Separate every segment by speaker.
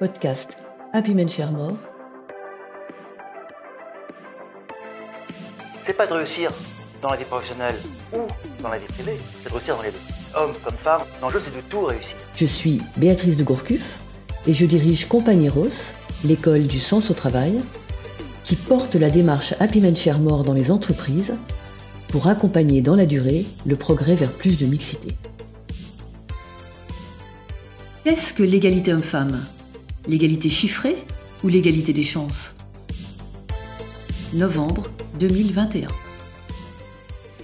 Speaker 1: Podcast Happy Men Share More.
Speaker 2: C'est pas de réussir dans la vie professionnelle ou dans la vie privée, c'est de réussir dans les deux. Homme comme femme, l'enjeu c'est de tout réussir.
Speaker 1: Je suis Béatrice de Gourcuff et je dirige Compagnie Rose, l'école du sens au travail, qui porte la démarche Happy Men Share More dans les entreprises pour accompagner dans la durée le progrès vers plus de mixité. Qu'est-ce que l'égalité homme-femme? L'égalité chiffrée ou l'égalité des chances? Novembre 2021.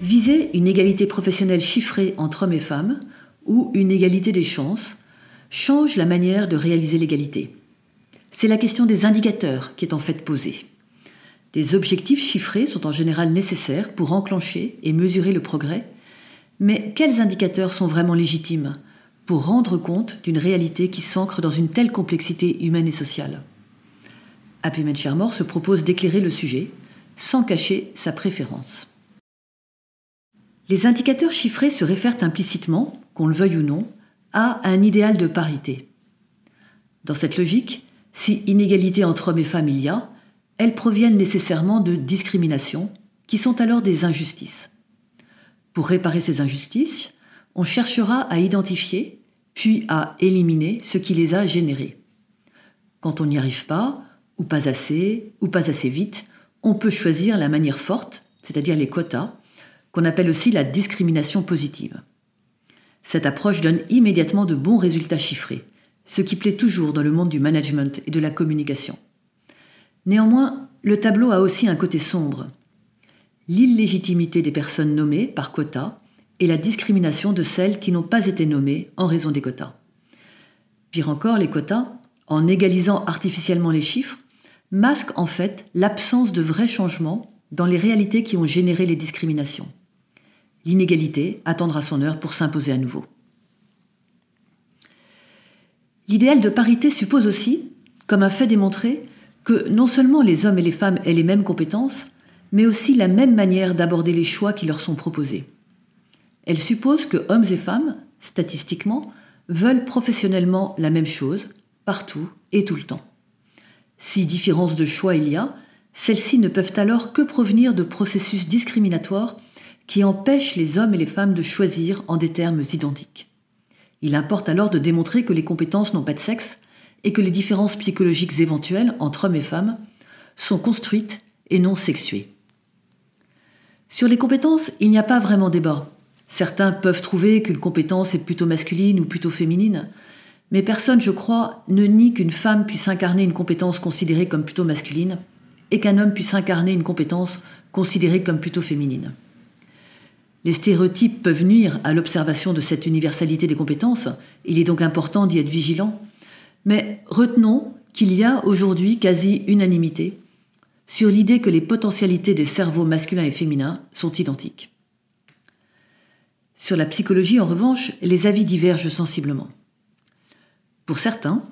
Speaker 1: Viser une égalité professionnelle chiffrée entre hommes et femmes ou une égalité des chances change la manière de réaliser l'égalité. C'est la question des indicateurs qui est en fait posée. Des objectifs chiffrés sont en général nécessaires pour enclencher et mesurer le progrès, mais quels indicateurs sont vraiment légitimes? Pour rendre compte d'une réalité qui s'ancre dans une telle complexité humaine et sociale Happy se propose d'éclairer le sujet sans cacher sa préférence. Les indicateurs chiffrés se réfèrent implicitement, qu'on le veuille ou non, à un idéal de parité. Dans cette logique, si inégalité entre hommes et femmes il y a, elles proviennent nécessairement de discriminations, qui sont alors des injustices. Pour réparer ces injustices, on cherchera à identifier, puis à éliminer ce qui les a générées. Quand on n'y arrive pas, ou pas assez, ou pas assez vite, on peut choisir la manière forte, c'est-à-dire les quotas, qu'on appelle aussi la discrimination positive. Cette approche donne immédiatement de bons résultats chiffrés, ce qui plaît toujours dans le monde du management et de la communication. Néanmoins, le tableau a aussi un côté sombre. L'illégitimité des personnes nommées par quota et la discrimination de celles qui n'ont pas été nommées en raison des quotas. Pire encore, les quotas, en égalisant artificiellement les chiffres, masquent en fait l'absence de vrais changements dans les réalités qui ont généré les discriminations. L'inégalité attendra son heure pour s'imposer à nouveau. L'idéal de parité suppose aussi, comme a fait démontrer, que non seulement les hommes et les femmes aient les mêmes compétences, mais aussi la même manière d'aborder les choix qui leur sont proposés. Elle suppose que hommes et femmes, statistiquement, veulent professionnellement la même chose, partout et tout le temps. Si différence de choix il y a, celles-ci ne peuvent alors que provenir de processus discriminatoires qui empêchent les hommes et les femmes de choisir en des termes identiques. Il importe alors de démontrer que les compétences n'ont pas de sexe et que les différences psychologiques éventuelles entre hommes et femmes sont construites et non sexuées. Sur les compétences, il n'y a pas vraiment débat. Certains peuvent trouver qu'une compétence est plutôt masculine ou plutôt féminine, mais personne, je crois, ne nie qu'une femme puisse incarner une compétence considérée comme plutôt masculine et qu'un homme puisse incarner une compétence considérée comme plutôt féminine. Les stéréotypes peuvent nuire à l'observation de cette universalité des compétences, il est donc important d'y être vigilant, mais retenons qu'il y a aujourd'hui quasi unanimité sur l'idée que les potentialités des cerveaux masculins et féminins sont identiques. Sur la psychologie, en revanche, les avis divergent sensiblement. Pour certains,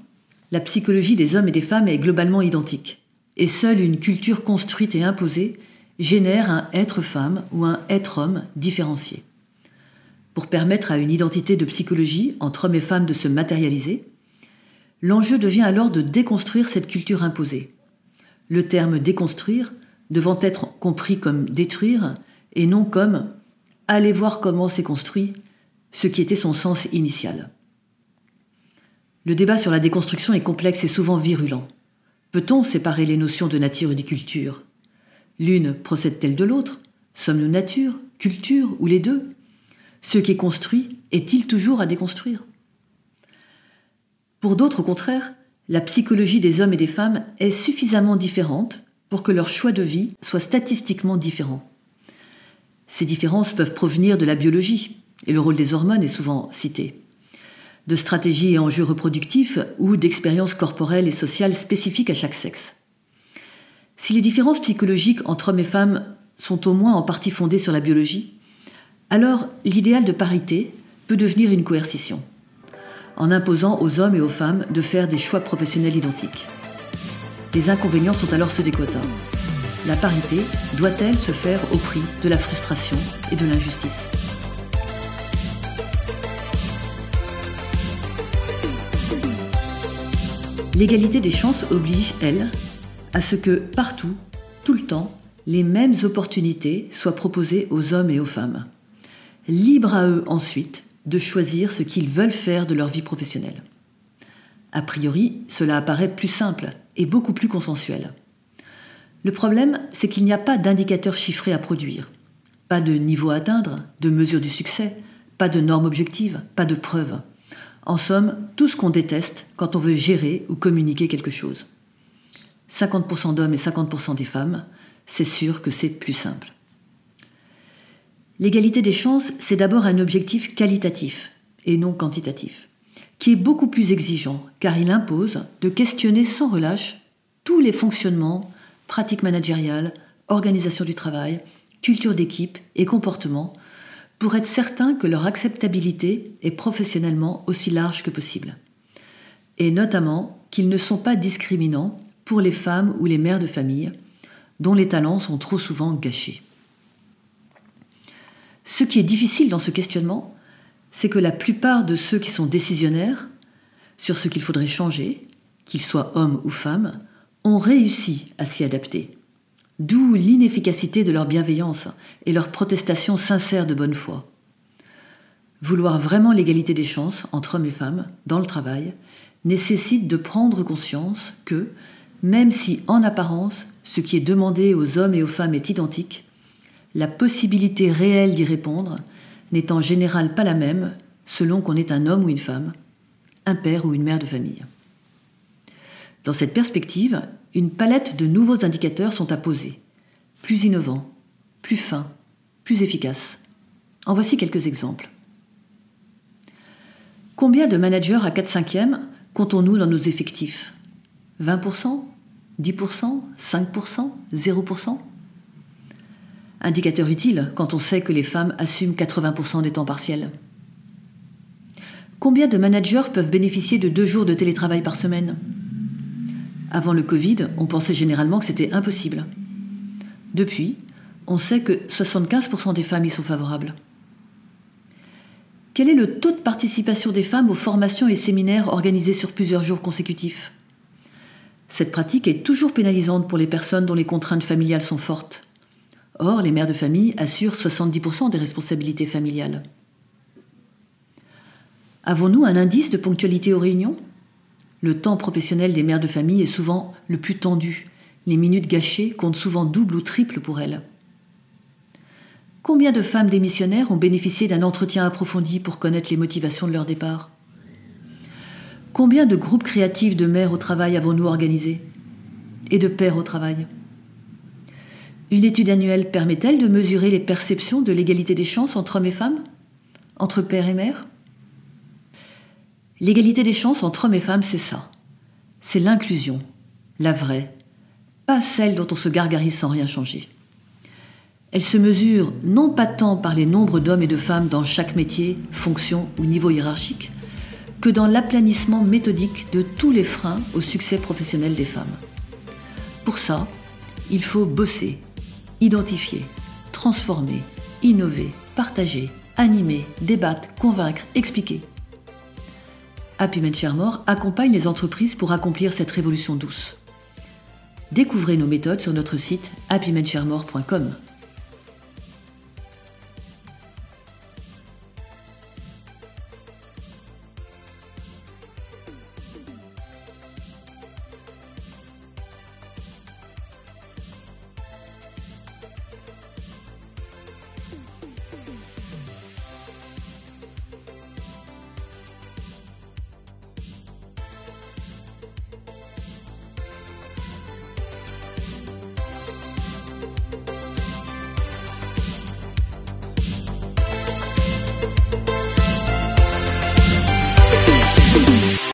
Speaker 1: la psychologie des hommes et des femmes est globalement identique, et seule une culture construite et imposée génère un être-femme ou un être-homme différencié. Pour permettre à une identité de psychologie entre hommes et femmes de se matérialiser, L'enjeu devient alors de déconstruire cette culture imposée. Le terme déconstruire devant être compris comme détruire et non comme aller voir comment s'est construit ce qui était son sens initial. Le débat sur la déconstruction est complexe et souvent virulent. Peut-on séparer les notions de nature et de culture? L'une procède-t-elle de l'autre? Sommes-nous nature, culture ou les deux? Ce qui est construit est-il toujours à déconstruire? Pour d'autres, au contraire, la psychologie des hommes et des femmes est suffisamment différente pour que leur choix de vie soit statistiquement différent. Ces différences peuvent provenir de la biologie, et le rôle des hormones est souvent cité, de stratégies et enjeux reproductifs ou d'expériences corporelles et sociales spécifiques à chaque sexe. Si les différences psychologiques entre hommes et femmes sont au moins en partie fondées sur la biologie, alors l'idéal de parité peut devenir une coercition en imposant aux hommes et aux femmes de faire des choix professionnels identiques. Les inconvénients sont alors ceux des quotas. La parité doit-elle se faire au prix de la frustration et de l'injustice? L'égalité des chances oblige, elle, à ce que partout, tout le temps, les mêmes opportunités soient proposées aux hommes et aux femmes. Libre à eux ensuite de choisir ce qu'ils veulent faire de leur vie professionnelle. A priori, cela apparaît plus simple et beaucoup plus consensuel. Le problème, c'est qu'il n'y a pas d'indicateur chiffré à produire, pas de niveau à atteindre, de mesure du succès, pas de normes objectives, pas de preuves. En somme, tout ce qu'on déteste quand on veut gérer ou communiquer quelque chose. 50% d'hommes et 50% des femmes, c'est sûr que c'est plus simple. L'égalité des chances, c'est d'abord un objectif qualitatif et non quantitatif, qui est beaucoup plus exigeant car il impose de questionner sans relâche tous les fonctionnements, pratiques managériales, organisation du travail, culture d'équipe et comportement pour être certain que leur acceptabilité est professionnellement aussi large que possible. Et notamment qu'ils ne sont pas discriminants pour les femmes ou les mères de famille, dont les talents sont trop souvent gâchés. Ce qui est difficile dans ce questionnement, c'est que la plupart de ceux qui sont décisionnaires sur ce qu'il faudrait changer, qu'ils soient hommes ou femmes, ont réussi à s'y adapter. D'où l'inefficacité de leur bienveillance et leur protestation sincère de bonne foi. Vouloir vraiment l'égalité des chances entre hommes et femmes dans le travail nécessite de prendre conscience que, même si en apparence ce qui est demandé aux hommes et aux femmes est identique, la possibilité réelle d'y répondre n'est en général pas la même selon qu'on est un homme ou une femme, un père ou une mère de famille. Dans cette perspective, une palette de nouveaux indicateurs sont à poser, plus innovants, plus fins, plus efficaces. En voici quelques exemples. Combien de managers à 4 5 e comptons-nous dans nos effectifs? 20% 10%, 5%, 0% Indicateur utile quand on sait que les femmes assument 80% des temps partiels. Combien de managers peuvent bénéficier de deux jours de télétravail par semaine? Avant le Covid, on pensait généralement que c'était impossible. Depuis, on sait que 75% des femmes y sont favorables. Quel est le taux de participation des femmes aux formations et séminaires organisés sur plusieurs jours consécutifs? Cette pratique est toujours pénalisante pour les personnes dont les contraintes familiales sont fortes. Or, les mères de famille assurent 70% des responsabilités familiales. Avons-nous un indice de ponctualité aux réunions? Le temps professionnel des mères de famille est souvent le plus tendu. Les minutes gâchées comptent souvent double ou triple pour elles. Combien de femmes démissionnaires ont bénéficié d'un entretien approfondi pour connaître les motivations de leur départ? Combien de groupes créatifs de mères au travail avons-nous organisés? Et de pères au travail? Une étude annuelle permet-elle de mesurer les perceptions de l'égalité des chances entre hommes et femmes? Entre père et mère L'égalité des chances entre hommes et femmes, c'est ça. C'est l'inclusion, la vraie, pas celle dont on se gargarise sans rien changer. Elle se mesure non pas tant par les nombres d'hommes et de femmes dans chaque métier, fonction ou niveau hiérarchique, que dans l'aplanissement méthodique de tous les freins au succès professionnel des femmes. Pour ça, il faut bosser, identifier, transformer, innover, partager, animer, débattre, convaincre, expliquer. Happy Men accompagne les entreprises pour accomplir cette révolution douce. Découvrez nos méthodes sur notre site happymencheremore.com.